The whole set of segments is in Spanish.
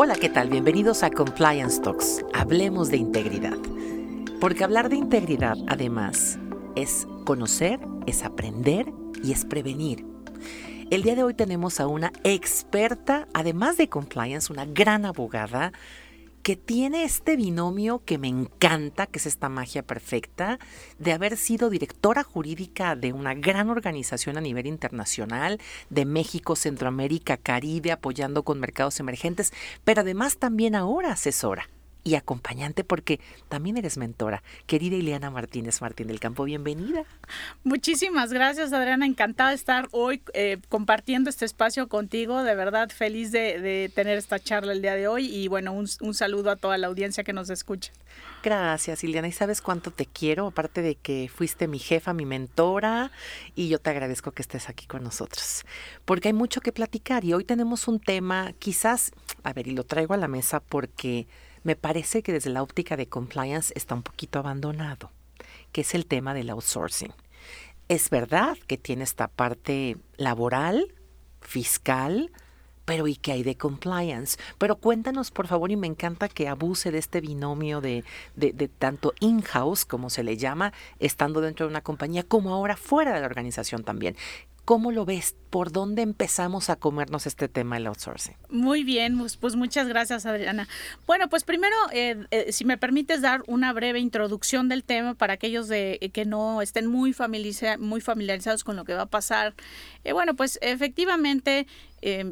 Hola, ¿qué tal? Bienvenidos a Compliance Talks. Hablemos de integridad. Porque hablar de integridad, además, es conocer, es aprender y es prevenir. El día de hoy tenemos a una experta, además de compliance, una gran abogada que tiene este binomio que me encanta, que es esta magia perfecta, de haber sido directora jurídica de una gran organización a nivel internacional, de México, Centroamérica, Caribe, apoyando con mercados emergentes, pero además también ahora asesora y acompañante porque también eres mentora. Querida Ileana Martínez Martín del Campo, bienvenida. Muchísimas gracias, Adriana. Encantada de estar hoy eh, compartiendo este espacio contigo. De verdad, feliz de, tener esta charla el día de hoy y bueno, un, un saludo a toda la audiencia que nos escucha. Gracias, Ileana. Y sabes cuánto te quiero, aparte de que fuiste mi jefa, mi mentora, y yo te agradezco que estés aquí con nosotros, porque hay mucho que platicar y hoy tenemos un tema, quizás, a ver, y lo traigo a la mesa porque me parece que desde la óptica de compliance está un poquito abandonado, que es el tema del outsourcing. Es verdad que tiene esta parte laboral, fiscal, pero ¿y qué hay de compliance? Pero cuéntanos, por favor, y me encanta que abuse de este binomio de, de, tanto in-house, como se le llama, estando dentro de una compañía, como ahora fuera de la organización también. ¿Cómo lo ves? ¿Por dónde empezamos a comernos este tema del outsourcing? Muy bien, pues, pues muchas gracias Adriana. Bueno, pues primero, eh, eh, si me permites dar una breve introducción del tema para aquellos de, eh, que no estén muy, familiarizados con lo que va a pasar. bueno, pues efectivamente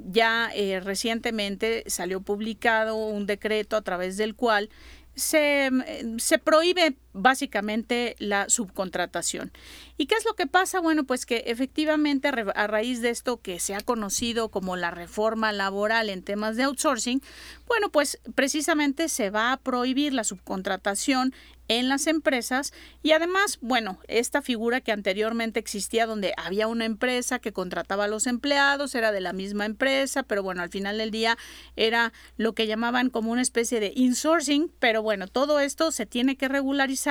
ya recientemente salió publicado un decreto a través del cual se, se, prohíbe básicamente la subcontratación. ¿Y qué es lo que pasa? Bueno, pues que efectivamente a raíz de esto que se ha conocido como la reforma laboral en temas de outsourcing, bueno, pues precisamente se va a prohibir la subcontratación en las empresas y además, bueno, esta figura que anteriormente existía donde había una empresa que contrataba a los empleados, era de la misma empresa, pero bueno, al final del día era lo que llamaban como una especie de insourcing, pero bueno, todo esto se tiene que regularizar.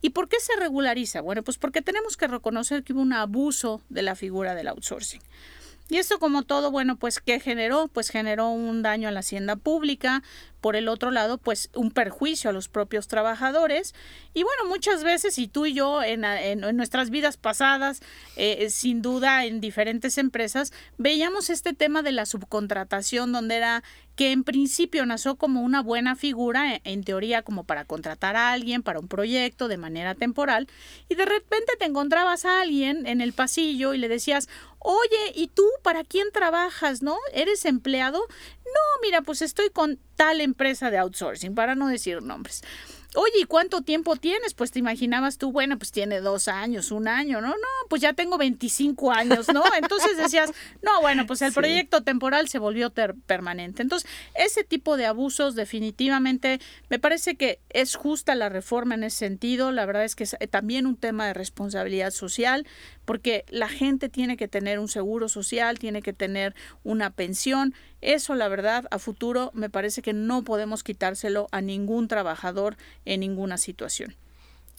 ¿Y por qué se regulariza? Bueno, pues porque tenemos que reconocer que hubo un abuso de la figura del outsourcing. Y esto como todo, bueno, pues ¿qué generó? Pues generó un daño a la hacienda pública, por el otro lado, pues un perjuicio a los propios trabajadores. Y bueno, muchas veces, y tú y yo en, nuestras vidas pasadas, eh, sin duda en diferentes empresas, veíamos este tema de la subcontratación, donde era que en principio nació como una buena figura, en teoría como para contratar a alguien para un proyecto de manera temporal, y de repente te encontrabas a alguien en el pasillo y le decías, oye, ¿y tú para quién trabajas? ¿No? ¿Eres empleado? No, mira, pues estoy con tal empresa de outsourcing, para no decir nombres. Oye, ¿y cuánto tiempo tienes? Pues te imaginabas tú, bueno, pues tiene dos años, un año, ¿no? No, pues ya tengo 25 años, ¿no? Entonces decías, no, bueno, pues el proyecto temporal se volvió permanente. Entonces, ese tipo de abusos definitivamente me parece que es justa la reforma en ese sentido. La verdad es que es también un tema de responsabilidad social, porque la gente tiene que tener un seguro social, tiene que tener una pensión. Eso, la verdad, a futuro me parece que no podemos quitárselo a ningún trabajador en ninguna situación.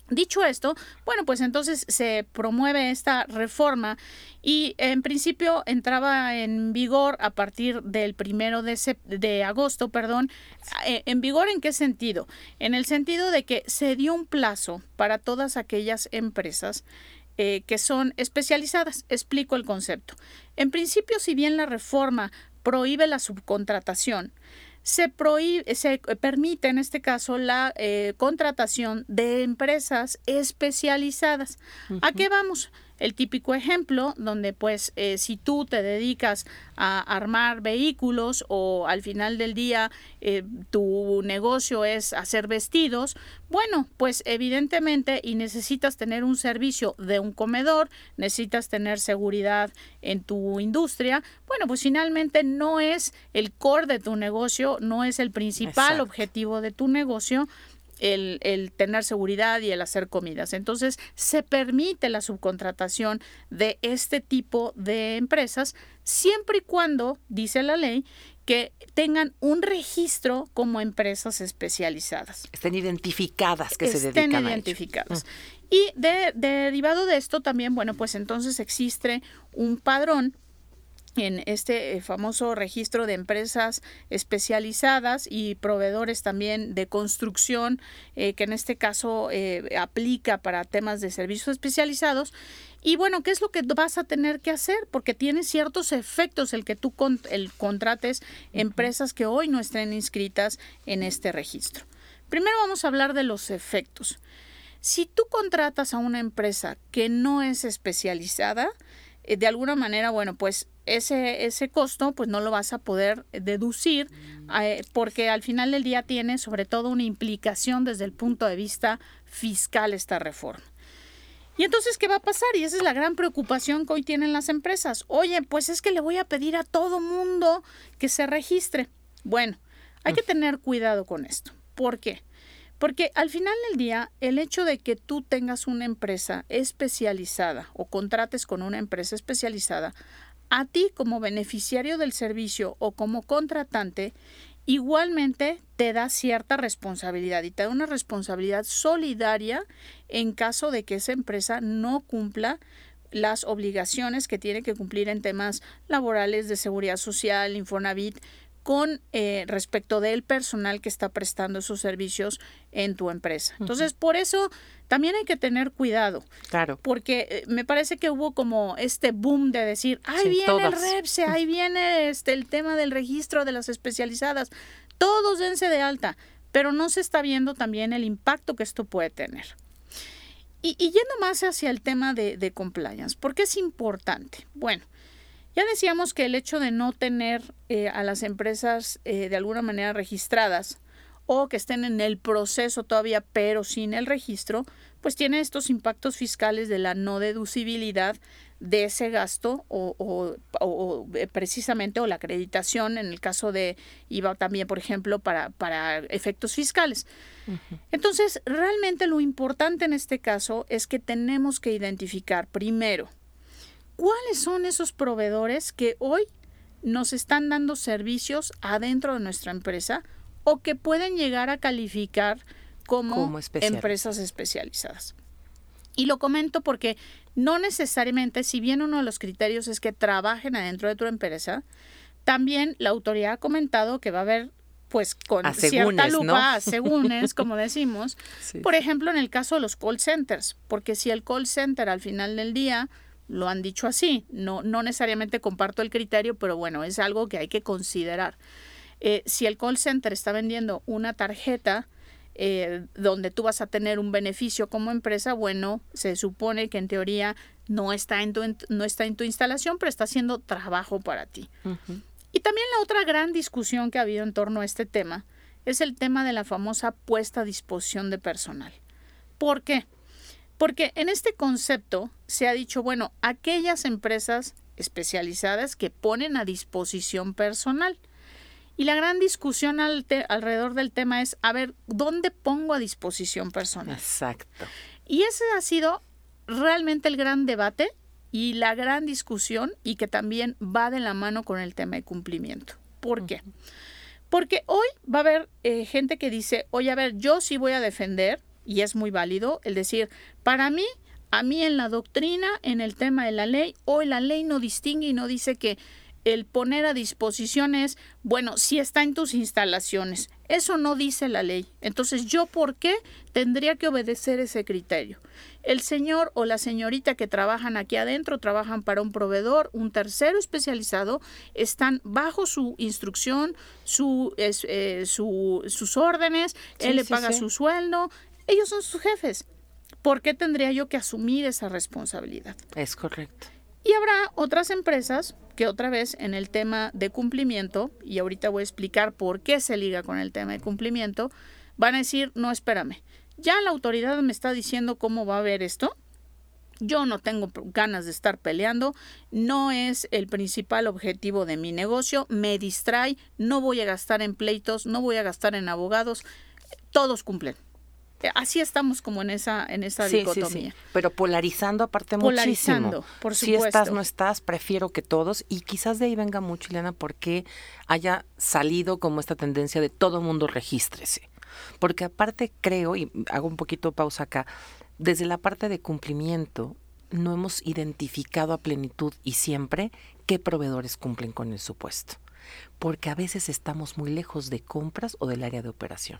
Dicho esto, bueno, pues entonces se promueve esta reforma y en principio entraba en vigor a partir del primero de, de agosto, perdón. Eh, ¿En vigor en qué sentido? En el sentido de que se dio un plazo para todas aquellas empresas eh, que son especializadas. Explico el concepto. En principio, si bien la reforma prohíbe la subcontratación, se, prohíbe, se permite en este caso la eh, contratación de empresas especializadas. ¿A qué vamos? El típico ejemplo donde pues eh, si tú te dedicas a armar vehículos o al final del día eh, tu negocio es hacer vestidos, bueno, pues evidentemente y necesitas tener un servicio de un comedor, necesitas tener seguridad en tu industria, bueno, pues finalmente no es el core de tu negocio, no es el principal objetivo de tu negocio, el, tener seguridad y el hacer comidas. Entonces, se permite la subcontratación de este tipo de empresas siempre y cuando, dice la ley, que tengan un registro como empresas especializadas. Estén identificadas que se dedican Estén identificadas. Y de, derivado de esto también, bueno, pues entonces existe un padrón en este eh, famoso registro de empresas especializadas y proveedores también de construcción, eh, que en este caso eh, aplica para temas de servicios especializados. Y bueno, ¿qué es lo que vas a tener que hacer? Porque tiene ciertos efectos el que tú el contrates empresas que hoy no estén inscritas en este registro. Primero vamos a hablar de los efectos. Si tú contratas a una empresa que no es especializada, de alguna manera, bueno, pues ese, ese costo pues no lo vas a poder deducir eh, porque al final del día tiene sobre todo una implicación desde el punto de vista fiscal esta reforma. Y entonces, ¿qué va a pasar? Y esa es la gran preocupación que hoy tienen las empresas. Oye, pues es que le voy a pedir a todo mundo que se registre. Bueno, hay que tener cuidado con esto. ¿Por qué? Porque al final del día, el hecho de que tú tengas una empresa especializada o contrates con una empresa especializada a ti como beneficiario del servicio o como contratante, igualmente te da cierta responsabilidad y te da una responsabilidad solidaria en caso de que esa empresa no cumpla las obligaciones que tiene que cumplir en temas laborales de seguridad social, Infonavit, con eh, respecto del personal que está prestando esos servicios en tu empresa. Entonces, por eso también hay que tener cuidado. Claro. Porque eh, me parece que hubo como este boom de decir, ahí viene el REPSE, ahí viene este, el tema del registro de las especializadas. Todos dense de alta, pero no se está viendo también el impacto que esto puede tener. Y, yendo más hacia el tema de, de compliance, ¿por qué es importante? Bueno, ya decíamos que el hecho de no tener eh, a las empresas eh, de alguna manera registradas o que estén en el proceso todavía pero sin el registro, pues tiene estos impactos fiscales de la no deducibilidad de ese gasto o, eh, precisamente o la acreditación en el caso de IVA también, por ejemplo, para, para efectos fiscales. Entonces, realmente lo importante en este caso es que tenemos que identificar primero ¿Cuáles son esos proveedores que hoy nos están dando servicios adentro de nuestra empresa o que pueden llegar a calificar como, empresas especializadas? Y lo comento porque no necesariamente, si bien uno de los criterios es que trabajen adentro de tu empresa, también la autoridad ha comentado que va a haber pues con cierta lupa, según es como decimos, por ejemplo en el caso de los call centers, porque si el call center al final del día lo han dicho así. No, no necesariamente comparto el criterio, pero bueno, es algo que hay que considerar. Eh, si el call center está vendiendo una tarjeta eh, donde tú vas a tener un beneficio como empresa, bueno, se supone que en teoría no está en tu, no está en tu instalación, pero está haciendo trabajo para ti. Y también la otra gran discusión que ha habido en torno a este tema es el tema de la famosa puesta a disposición de personal. ¿Por qué? Porque en este concepto se ha dicho, bueno, aquellas empresas especializadas que ponen a disposición personal. Y la gran discusión alrededor del tema es, a ver, ¿dónde pongo a disposición personal? Exacto. Y ese ha sido realmente el gran debate y la gran discusión y que también va de la mano con el tema de cumplimiento. ¿Por qué? Porque hoy va a haber eh, gente que dice, oye, a ver, yo sí voy a defender y es muy válido el decir, para mí, a mí en la doctrina, en el tema de la ley, hoy la ley no distingue y no dice que el poner a disposición es, bueno, si está en tus instalaciones. Eso no dice la ley. Entonces, ¿yo por qué tendría que obedecer ese criterio? El señor o la señorita que trabajan aquí adentro, trabajan para un proveedor, un tercero especializado, están bajo su instrucción, su, eh, sus órdenes, él le paga su sueldo, ellos son sus jefes. ¿Por qué tendría yo que asumir esa responsabilidad? Es correcto. Y habrá otras empresas que otra vez en el tema de cumplimiento, y ahorita voy a explicar por qué se liga con el tema de cumplimiento, van a decir, no, espérame, ya la autoridad me está diciendo cómo va a ver esto, yo no tengo ganas de estar peleando, no es el principal objetivo de mi negocio, me distrae, no voy a gastar en pleitos, no voy a gastar en abogados, todos cumplen. Eh, así estamos como en esa en esa dicotomía. Pero polarizando aparte polarizando, muchísimo. por supuesto. Si estás, no estás, prefiero que todos. Y quizás de ahí venga mucho, Ileana, porque haya salido como esta tendencia de todo mundo regístrese. Porque aparte creo, y hago un poquito pausa acá, desde la parte de cumplimiento, no hemos identificado a plenitud y siempre qué proveedores cumplen con el supuesto. Porque a veces estamos muy lejos de compras o del área de operación.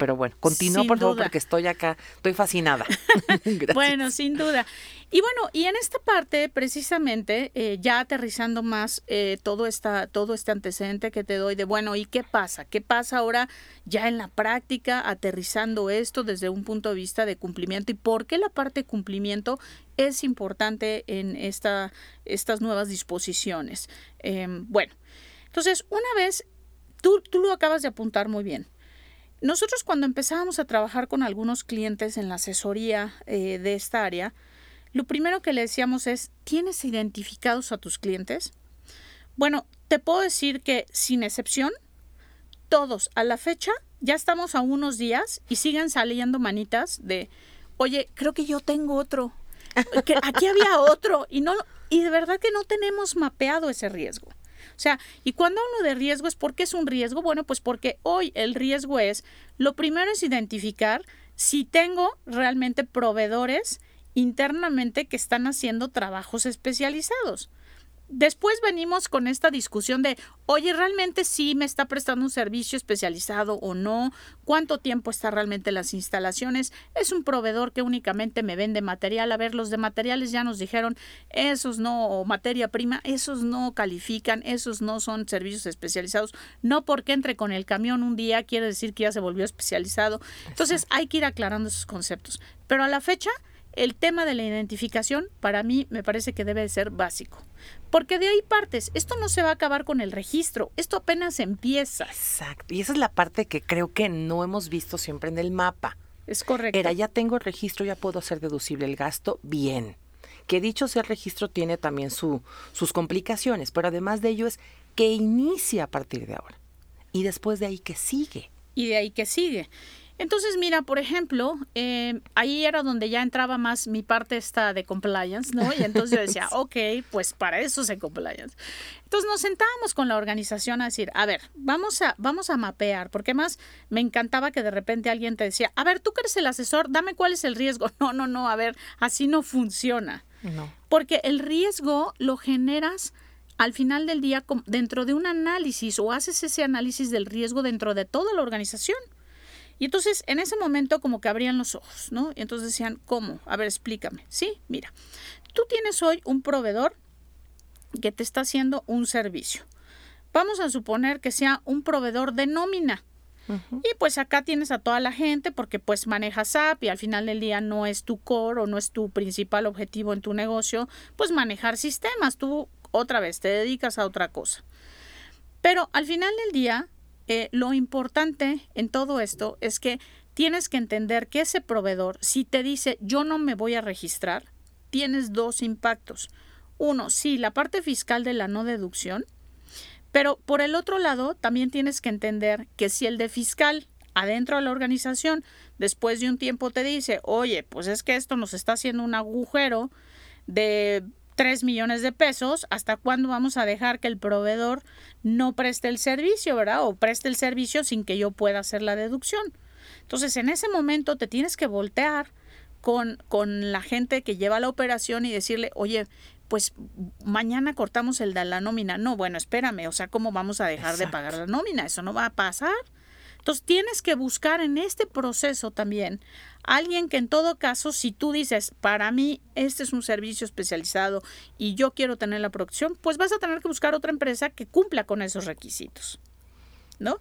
Pero bueno, continúa por favor porque estoy acá, estoy fascinada. bueno, sin duda. Y bueno, y en esta parte, precisamente, eh, ya aterrizando más eh, todo, esta, todo este antecedente que te doy de, bueno, ¿y qué pasa? ¿Qué pasa ahora ya en la práctica, aterrizando esto desde un punto de vista de cumplimiento? ¿Y por qué la parte de cumplimiento es importante en esta, estas nuevas disposiciones? Em, bueno, entonces, una vez, tú, tú lo acabas de apuntar muy bien. Nosotros cuando empezábamos a trabajar con algunos clientes en la asesoría eh, de esta área, lo primero que le decíamos es, ¿tienes identificados a tus clientes? Bueno, te puedo decir que sin excepción, todos a la fecha ya estamos a unos días y siguen saliendo manitas de, oye, creo que yo tengo otro, que aquí había otro y no y de verdad que no tenemos mapeado ese riesgo. Sea, y cuando hablo de riesgo es porque es un riesgo, bueno, pues porque hoy el riesgo es, lo primero es identificar si tengo realmente proveedores internamente que están haciendo trabajos especializados. Después venimos con esta discusión de, oye, ¿realmente sí me está prestando un servicio especializado o no? ¿Cuánto tiempo está realmente las instalaciones? ¿Es un proveedor que únicamente me vende material? A ver, los de materiales ya nos dijeron, esos no, o materia prima, esos no califican, esos no son servicios especializados. No porque entre con el camión un día quiere decir que ya se volvió especializado. Entonces hay que ir aclarando esos conceptos. Pero a la fecha, el tema de la identificación para mí me parece que debe ser básico. Porque de ahí partes, esto no se va a acabar con el registro, esto apenas empieza. Exacto, y esa es la parte que creo que no hemos visto siempre en el mapa. Es correcto. Era, ya tengo el registro, ya puedo hacer deducible el gasto, bien. Que dicho sea el registro tiene también su, sus complicaciones, pero además de ello es que inicia a partir de ahora. Y después de ahí que sigue. Y de ahí que sigue. Entonces, mira, por ejemplo, eh, ahí era donde ya entraba más mi parte esta de compliance, ¿no? Y entonces yo decía, ok, pues para eso se compliance. Entonces nos sentábamos con la organización a decir, a ver, vamos a, vamos a mapear, porque más me encantaba que de repente alguien te decía, a ver, tú que eres el asesor, dame cuál es el riesgo. No, no, no, a ver, así no funciona. No. Porque el riesgo lo generas al final del día dentro de un análisis o haces ese análisis del riesgo dentro de toda la organización. Y entonces en ese momento como que abrían los ojos, ¿no? Y entonces decían, ¿cómo? A ver, explícame. Sí, mira, tú tienes hoy un proveedor que te está haciendo un servicio. Vamos a suponer que sea un proveedor de nómina. Y pues acá tienes a toda la gente porque pues manejas SAP y al final del día no es tu core o no es tu principal objetivo en tu negocio, pues manejar sistemas. Tú otra vez te dedicas a otra cosa. Pero al final del día eh, lo importante en todo esto es que tienes que entender que ese proveedor, si te dice yo no me voy a registrar, tienes dos impactos. Uno, sí, la parte fiscal de la no deducción, pero por el otro lado, también tienes que entender que si el de fiscal adentro de la organización, después de un tiempo te dice, oye, pues es que esto nos está haciendo un agujero de 3 millones de pesos, ¿hasta cuándo vamos a dejar que el proveedor no preste el servicio, verdad? O preste el servicio sin que yo pueda hacer la deducción. Entonces, en ese momento te tienes que voltear con, con la gente que lleva la operación y decirle, oye, pues mañana cortamos el de la nómina. No, bueno, espérame, o sea, ¿cómo vamos a dejar de pagar la nómina? Eso no va a pasar. Entonces tienes que buscar en este proceso también alguien que en todo caso, si tú dices, para mí este es un servicio especializado y yo quiero tener la producción, pues vas a tener que buscar otra empresa que cumpla con esos requisitos. ¿No?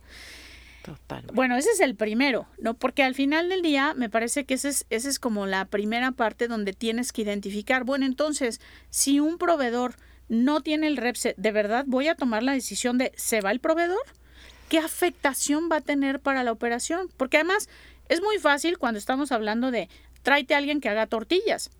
Totalmente. Bueno, ese es el primero, ¿no? Porque al final del día me parece que esa es, ese es como la primera parte donde tienes que identificar, bueno, entonces, si un proveedor no tiene el REPSE, ¿de verdad voy a tomar la decisión de ¿se va el proveedor? ¿Qué afectación va a tener para la operación? Porque además es muy fácil cuando estamos hablando de tráete a alguien que haga tortillas.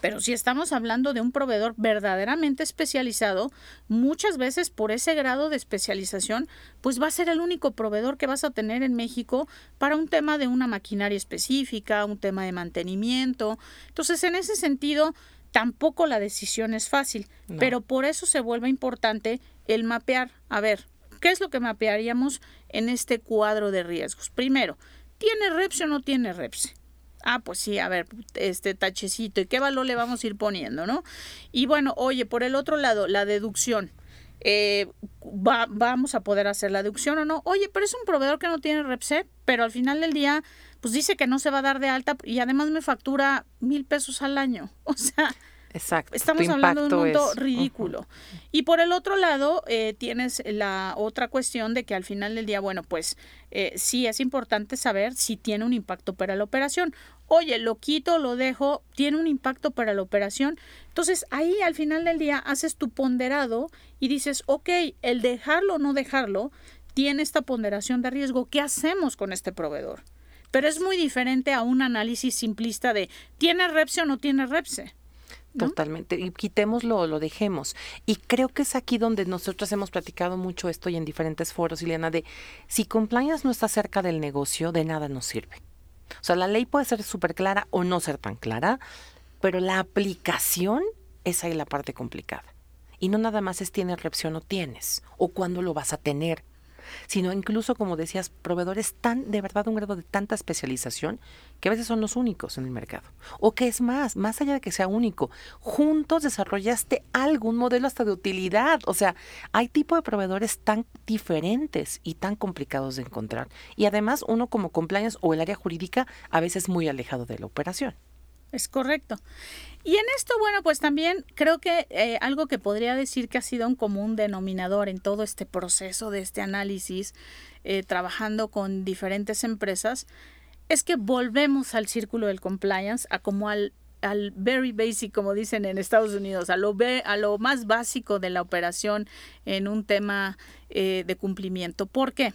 Pero si estamos hablando de un proveedor verdaderamente especializado, muchas veces por ese grado de especialización, pues va a ser el único proveedor que vas a tener en México para un tema de una maquinaria específica, un tema de mantenimiento. Entonces, en ese sentido, tampoco la decisión es fácil, pero por eso se vuelve importante el mapear, a ver, ¿Qué es lo que mapearíamos en este cuadro de riesgos? Primero, ¿tiene REPSE o no tiene REPSE? Ah, pues sí, a ver, este tachecito, ¿y qué valor le vamos a ir poniendo, no? Y bueno, oye, por el otro lado, la deducción. Eh, va, vamos a poder hacer la deducción o no. Oye, pero es un proveedor que no tiene REPSE, pero al final del día, pues dice que no se va a dar de alta y además me factura mil pesos al año. O sea, Exacto. Estamos hablando de un mundo ridículo. Y por el otro lado, eh, tienes la otra cuestión de que al final del día, bueno, pues eh, sí es importante saber si tiene un impacto para la operación. Oye, lo quito, lo dejo, tiene un impacto para la operación. Entonces ahí al final del día haces tu ponderado y dices, ok, el dejarlo o no dejarlo tiene esta ponderación de riesgo. ¿Qué hacemos con este proveedor? Pero es muy diferente a un análisis simplista de ¿tiene REPSE o no tiene REPSE? Totalmente. Y quitémoslo, lo dejemos. Y creo que es aquí donde nosotros hemos platicado mucho esto y en diferentes foros, Ileana, de si compliance no está cerca del negocio, de nada nos sirve. O sea, la ley puede ser súper clara o no ser tan clara, pero la aplicación es ahí la parte complicada. Y no nada más es tienes reacción o tienes, o cuándo lo vas a tener sino incluso, como decías, proveedores tan, de verdad, un grado de tanta especialización que a veces son los únicos en el mercado. O que es más, más allá de que sea único, juntos desarrollaste algún modelo hasta de utilidad. O sea, hay tipo de proveedores tan diferentes y tan complicados de encontrar. Y además, uno como compliance o el área jurídica a veces muy alejado de la operación. Es correcto. Y en esto, bueno, pues también creo que eh, algo que podría decir que ha sido un común denominador en todo este proceso de este análisis, eh, trabajando con diferentes empresas, es que volvemos al círculo del compliance, a como al, al very basic, como dicen en Estados Unidos, a lo, a lo más básico de la operación en un tema eh, de cumplimiento. ¿Por qué?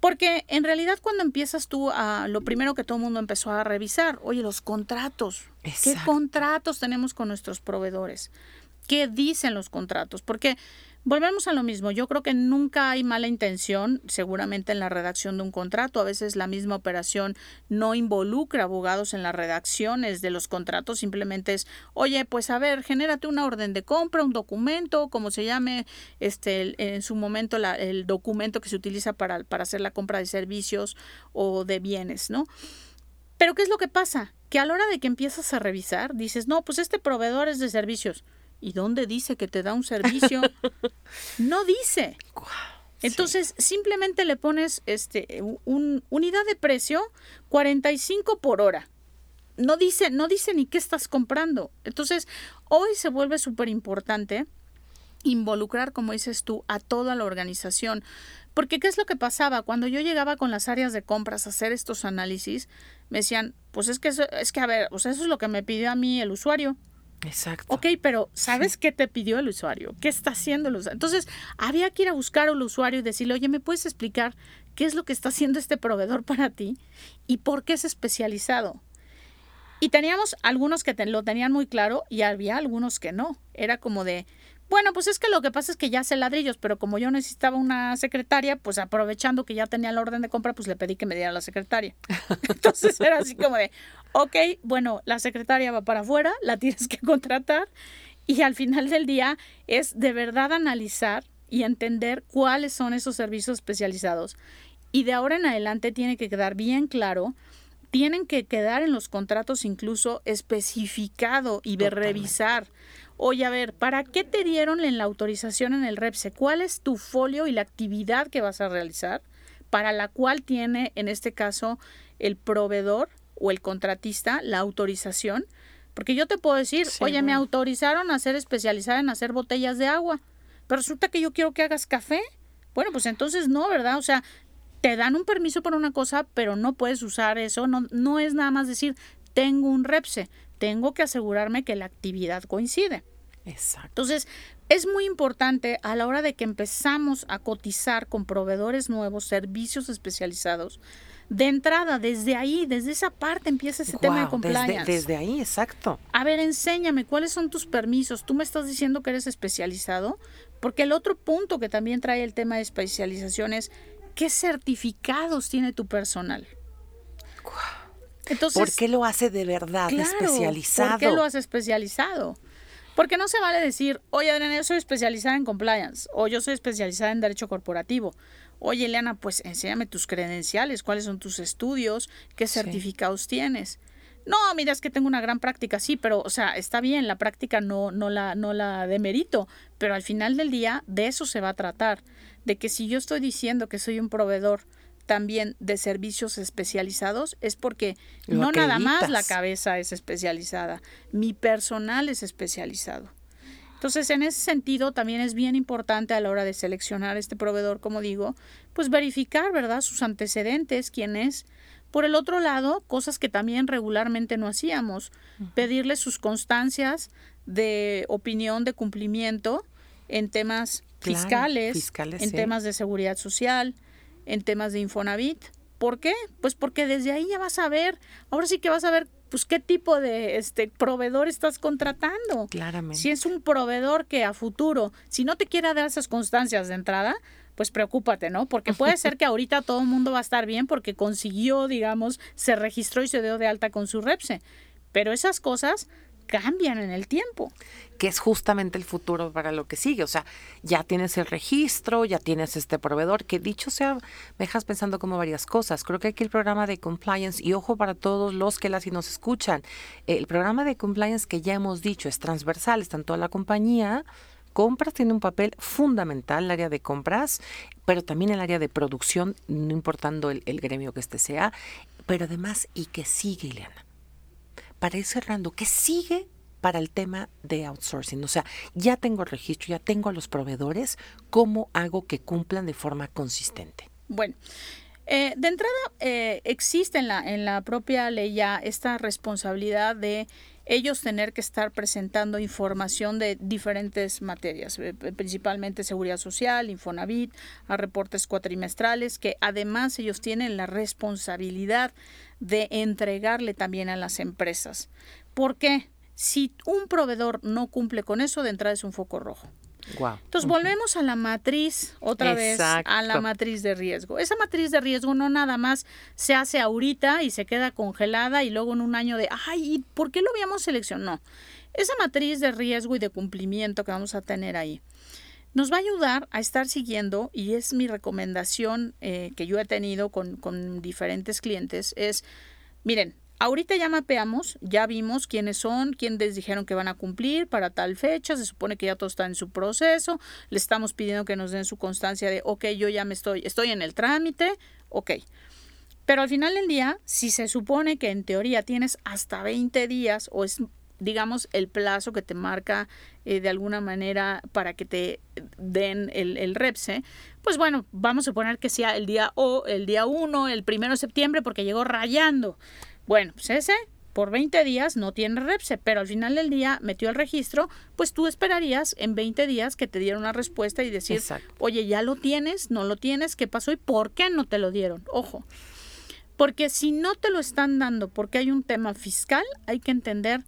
Porque en realidad cuando empiezas tú a, lo primero que todo el mundo empezó a revisar, oye, los contratos. ¿Qué contratos tenemos con nuestros proveedores? ¿Qué dicen los contratos? Porque Volvemos a lo mismo. Yo creo que nunca hay mala intención, seguramente en la redacción de un contrato. A veces la misma operación no involucra abogados en las redacciones de los contratos. Simplemente es, oye, pues a ver, genérate una orden de compra, un documento, como se llame este, en su momento el documento que se utiliza para, para hacer la compra de servicios o de bienes, ¿no? Pero ¿qué es lo que pasa? Que a la hora de que empiezas a revisar, dices, no, pues este proveedor es de servicios. ¿Y dónde dice que te da un servicio? no dice. Entonces, simplemente le pones este un unidad de precio 45 por hora. No dice, no dice ni qué estás comprando. Entonces, hoy se vuelve súper importante involucrar, como dices tú, a toda la organización. Porque, ¿qué es lo que pasaba? Cuando yo llegaba con las áreas de compras a hacer estos análisis, me decían, pues es que, es que a ver, pues eso es lo que me pidió a mí el usuario. Exacto. Ok, pero ¿sabes qué te pidió el usuario? ¿Qué está haciendo el usuario? Entonces, había que ir a buscar al usuario y decirle, oye, ¿me puedes explicar qué es lo que está haciendo este proveedor para ti y por qué es especializado? Y teníamos algunos que lo tenían muy claro y había algunos que no. Era como de, bueno, pues es que lo que pasa es que ya hace ladrillos, pero como yo necesitaba una secretaria, pues aprovechando que ya tenía la orden de compra, pues le pedí que me diera la secretaria. Entonces era así como de, ok, bueno, la secretaria va para afuera, la tienes que contratar y al final del día es de verdad analizar y entender cuáles son esos servicios especializados. Y de ahora en adelante tiene que quedar bien claro, tienen que quedar en los contratos incluso especificado y de revisar. Oye, a ver, ¿para qué te dieron en la autorización en el REPSE? ¿Cuál es tu folio y la actividad que vas a realizar? Para la cual tiene, en este caso, el proveedor o el contratista la autorización. Porque yo te puedo decir, oye, me autorizaron a ser especializada en hacer botellas de agua, pero resulta que yo quiero que hagas café. Bueno, pues entonces no, ¿verdad? O sea, te dan un permiso para una cosa, pero no puedes usar eso. No, no es nada más decir, tengo un REPSE, tengo que asegurarme que la actividad coincide. Exacto. Entonces, es muy importante a la hora de que empezamos a cotizar con proveedores nuevos, servicios especializados, de entrada, desde ahí, desde esa parte empieza ese tema de compliance. Desde, ahí, exacto. A ver, enséñame, ¿cuáles son tus permisos? Tú me estás diciendo que eres especializado, porque el otro punto que también trae el tema de especialización es, ¿qué certificados tiene tu personal? Entonces, ¿Por qué lo hace de verdad especializado? ¿Por qué lo hace especializado? Porque no se vale decir, oye Adriana, yo soy especializada en compliance o yo soy especializada en derecho corporativo. Oye Eliana, pues enséñame tus credenciales, cuáles son tus estudios, qué certificados tienes. No, mira, es que tengo una gran práctica, sí, pero, o sea, está bien, la práctica no, no, la, no la demerito, pero al final del día de eso se va a tratar, de que si yo estoy diciendo que soy un proveedor también de servicios especializados, es porque no nada más la cabeza es especializada, mi personal es especializado. Entonces, en ese sentido, también es bien importante a la hora de seleccionar este proveedor, como digo, pues verificar, ¿verdad?, sus antecedentes, quién es. Por el otro lado, cosas que también regularmente no hacíamos, pedirle sus constancias de opinión de cumplimiento en temas fiscales, en temas de seguridad social, en temas de Infonavit. ¿Por qué? Pues porque desde ahí ya vas a ver, ahora sí que vas a ver pues qué tipo de este proveedor estás contratando. Claramente. Si es un proveedor que a futuro, si no te quiere dar esas constancias de entrada, pues preocúpate, ¿no? Porque puede ser que ahorita todo el mundo va a estar bien porque consiguió, digamos, se registró y se dio de alta con su REPSE. Pero esas cosas cambian en el tiempo. Que es justamente el futuro para lo que sigue. O sea, ya tienes el registro, ya tienes este proveedor, que dicho sea, me dejas pensando como varias cosas. Creo que aquí el programa de compliance, y ojo para todos los que las y nos escuchan, el programa de compliance que ya hemos dicho es transversal, está en toda la compañía. Compras tiene un papel fundamental, el área de compras, pero también el área de producción, no importando el, gremio que este sea, pero además, y que sigue, Ileana para ir cerrando, ¿qué sigue para el tema de outsourcing? O sea, ya tengo el registro, ya tengo a los proveedores, ¿cómo hago que cumplan de forma consistente? Bueno. Eh, de entrada, eh, existe en la, en la propia ley ya esta responsabilidad de ellos tener que estar presentando información de diferentes materias, eh, principalmente seguridad social, Infonavit, a reportes cuatrimestrales, que además ellos tienen la responsabilidad de entregarle también a las empresas. ¿Por qué? Si un proveedor no cumple con eso, de entrada es un foco rojo. Entonces volvemos a la matriz, otra vez, a la matriz de riesgo. Esa matriz de riesgo no nada más se hace ahorita y se queda congelada y luego en un año de, ay, ¿por qué lo habíamos seleccionado? Esa matriz de riesgo y de cumplimiento que vamos a tener ahí nos va a ayudar a estar siguiendo, y es mi recomendación eh, que yo he tenido con, con diferentes clientes, es, miren, Ahorita ya mapeamos, ya vimos quiénes son, quiénes dijeron que van a cumplir para tal fecha, se supone que ya todo está en su proceso, le estamos pidiendo que nos den su constancia de, ok, yo ya me estoy, estoy en el trámite, ok. Pero al final del día, si se supone que en teoría tienes hasta 20 días o es digamos, el plazo que te marca eh, de alguna manera para que te den el, el, REPSE, pues bueno, vamos a suponer que sea el día o el día 1, el primero de septiembre, porque llegó rayando. Bueno, pues ese por 20 días no tiene REPSE, pero al final del día metió el registro, pues tú esperarías en 20 días que te dieran una respuesta y decir, oye, ya lo tienes, no lo tienes, ¿qué pasó y por qué no te lo dieron? Ojo, porque si no te lo están dando porque hay un tema fiscal, hay que entender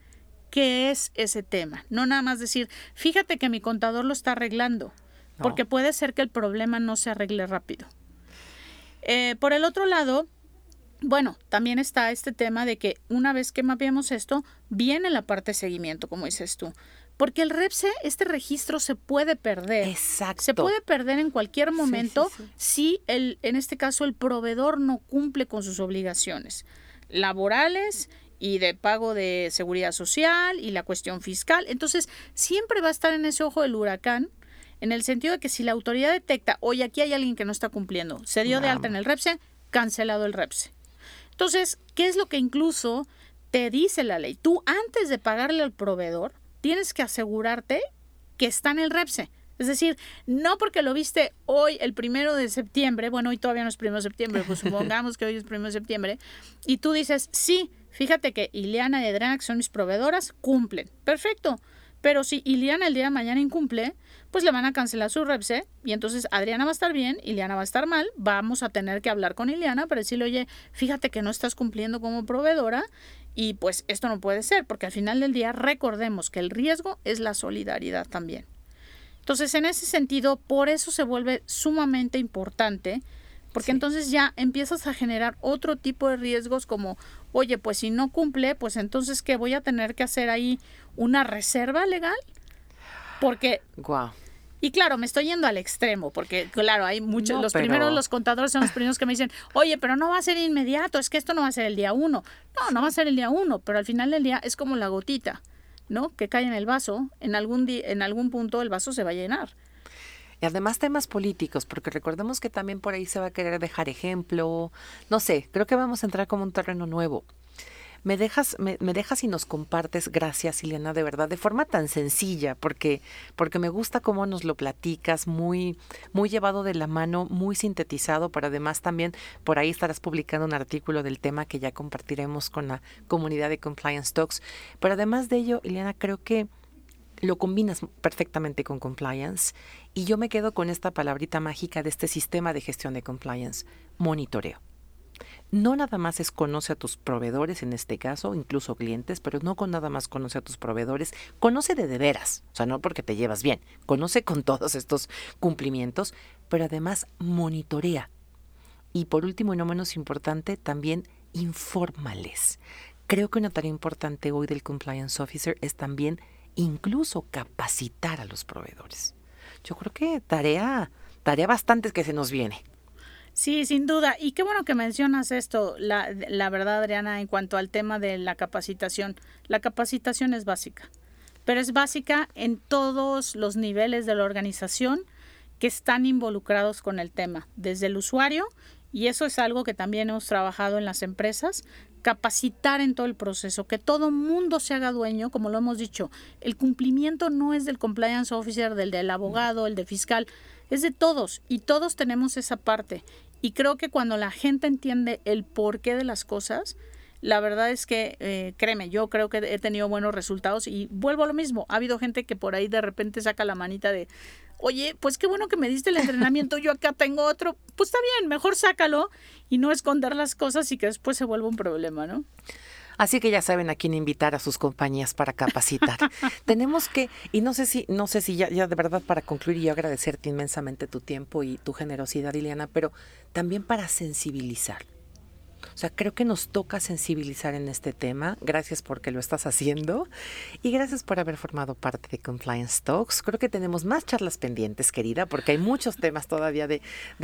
qué es ese tema, no nada más decir, fíjate que mi contador lo está arreglando, porque puede ser que el problema no se arregle rápido. Eh, por el otro lado, bueno, también está este tema de que una vez que mapeamos esto, viene la parte de seguimiento, como dices tú. Porque el REPSE, este registro se puede perder. Exacto. Se puede perder en cualquier momento si el, en este caso el proveedor no cumple con sus obligaciones laborales y de pago de seguridad social y la cuestión fiscal. Entonces, siempre va a estar en ese ojo del huracán en el sentido de que si la autoridad detecta, oye, aquí hay alguien que no está cumpliendo, se dio de alta en el REPSE, cancelado el REPSE. Entonces, ¿qué es lo que incluso te dice la ley? Tú antes de pagarle al proveedor, tienes que asegurarte que está en el REPSE. Es decir, no porque lo viste hoy, el primero de septiembre, bueno, hoy todavía no es primero de septiembre, pues supongamos que hoy es primero de septiembre, y tú dices, sí, fíjate que Ileana y Adriana, que son mis proveedoras, cumplen. Perfecto. Pero si Ileana el día de mañana incumple, pues le van a cancelar su REPSE y entonces Adriana va a estar bien, Ileana va a estar mal, vamos a tener que hablar con Ileana para decirle, oye, fíjate que no estás cumpliendo como proveedora y pues esto no puede ser, porque al final del día recordemos que el riesgo es la solidaridad también. Entonces, en ese sentido, por eso se vuelve sumamente importante porque entonces ya empiezas a generar otro tipo de riesgos como, oye, pues si no cumple, pues entonces que voy a tener que hacer ahí una reserva legal, porque... Wow. Y claro, me estoy yendo al extremo, porque claro, hay muchos, los primeros, los contadores son los primeros que me dicen, oye, pero no va a ser inmediato, es que esto no va a ser el día uno. No, no va a ser el día uno, pero al final del día es como la gotita, ¿no? Que cae en el vaso, en algún, en algún punto el vaso se va a llenar. Y además temas políticos, porque recordemos que también por ahí se va a querer dejar ejemplo. No sé, creo que vamos a entrar como un terreno nuevo. Me dejas, me, dejas y nos compartes, gracias Ileana, de verdad, de forma tan sencilla, porque, porque me gusta cómo nos lo platicas, muy, muy llevado de la mano, muy sintetizado, pero además también por ahí estarás publicando un artículo del tema que ya compartiremos con la comunidad de Compliance Talks. Pero además de ello, Ileana, creo que lo combinas perfectamente con compliance y yo me quedo con esta palabrita mágica de este sistema de gestión de compliance, monitoreo no nada más es conoce a tus proveedores, en este caso, incluso clientes, pero no con nada más conoce a tus proveedores, conoce de de veras, o sea, no porque te llevas bien, conoce con todos estos cumplimientos, pero además monitorea. Y por último y no menos importante, también informales. Creo que una tarea importante hoy del compliance officer es también incluso capacitar a los proveedores. Yo creo que tarea, tarea bastante que se nos viene. Sí, sin duda. Y qué bueno que mencionas esto, la, la verdad, Adriana, en cuanto al tema de la capacitación. La capacitación es básica, pero es básica en todos los niveles de la organización que están involucrados con el tema, desde el usuario, y eso es algo que también hemos trabajado en las empresas, capacitar en todo el proceso, que todo mundo se haga dueño, como lo hemos dicho, el cumplimiento no es del compliance officer, del del abogado, el de fiscal, es de todos y todos tenemos esa parte. Y creo que cuando la gente entiende el porqué de las cosas, la verdad es que, eh, créeme, yo creo que he tenido buenos resultados y vuelvo a lo mismo. Ha habido gente que por ahí de repente saca la manita de, oye, pues qué bueno que me diste el entrenamiento, yo acá tengo otro. Pues está bien, mejor sácalo y no esconder las cosas y que después se vuelva un problema, ¿no? Así que ya saben a quién invitar a sus compañías para capacitar. Tenemos que, y no sé si, no sé si ya, ya de verdad para concluir y agradecerte inmensamente tu tiempo y tu generosidad, Liliana, pero también para sensibilizar. O sea, creo que nos toca sensibilizar en este tema. Gracias porque lo estás haciendo y gracias por haber formado parte de Compliance Talks. Creo que tenemos más charlas pendientes, querida, porque hay muchos temas todavía de,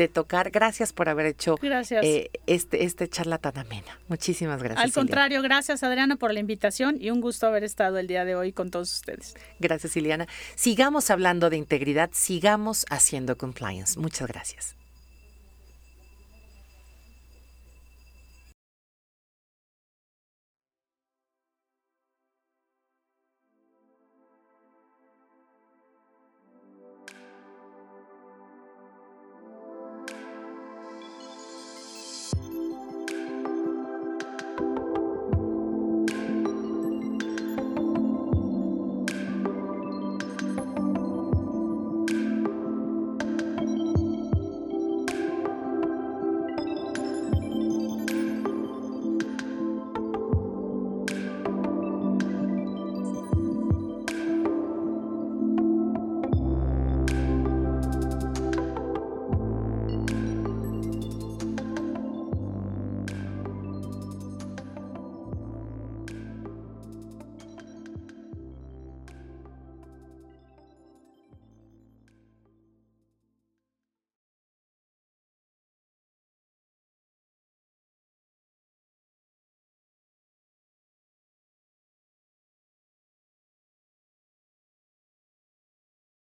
tocar. Gracias por haber hecho eh, este, este charla tan amena. Muchísimas gracias. Al contrario, gracias Adriana por la invitación y un gusto haber estado el día de hoy con todos ustedes. Gracias, Ileana. Sigamos hablando de integridad, sigamos haciendo compliance. Muchas gracias.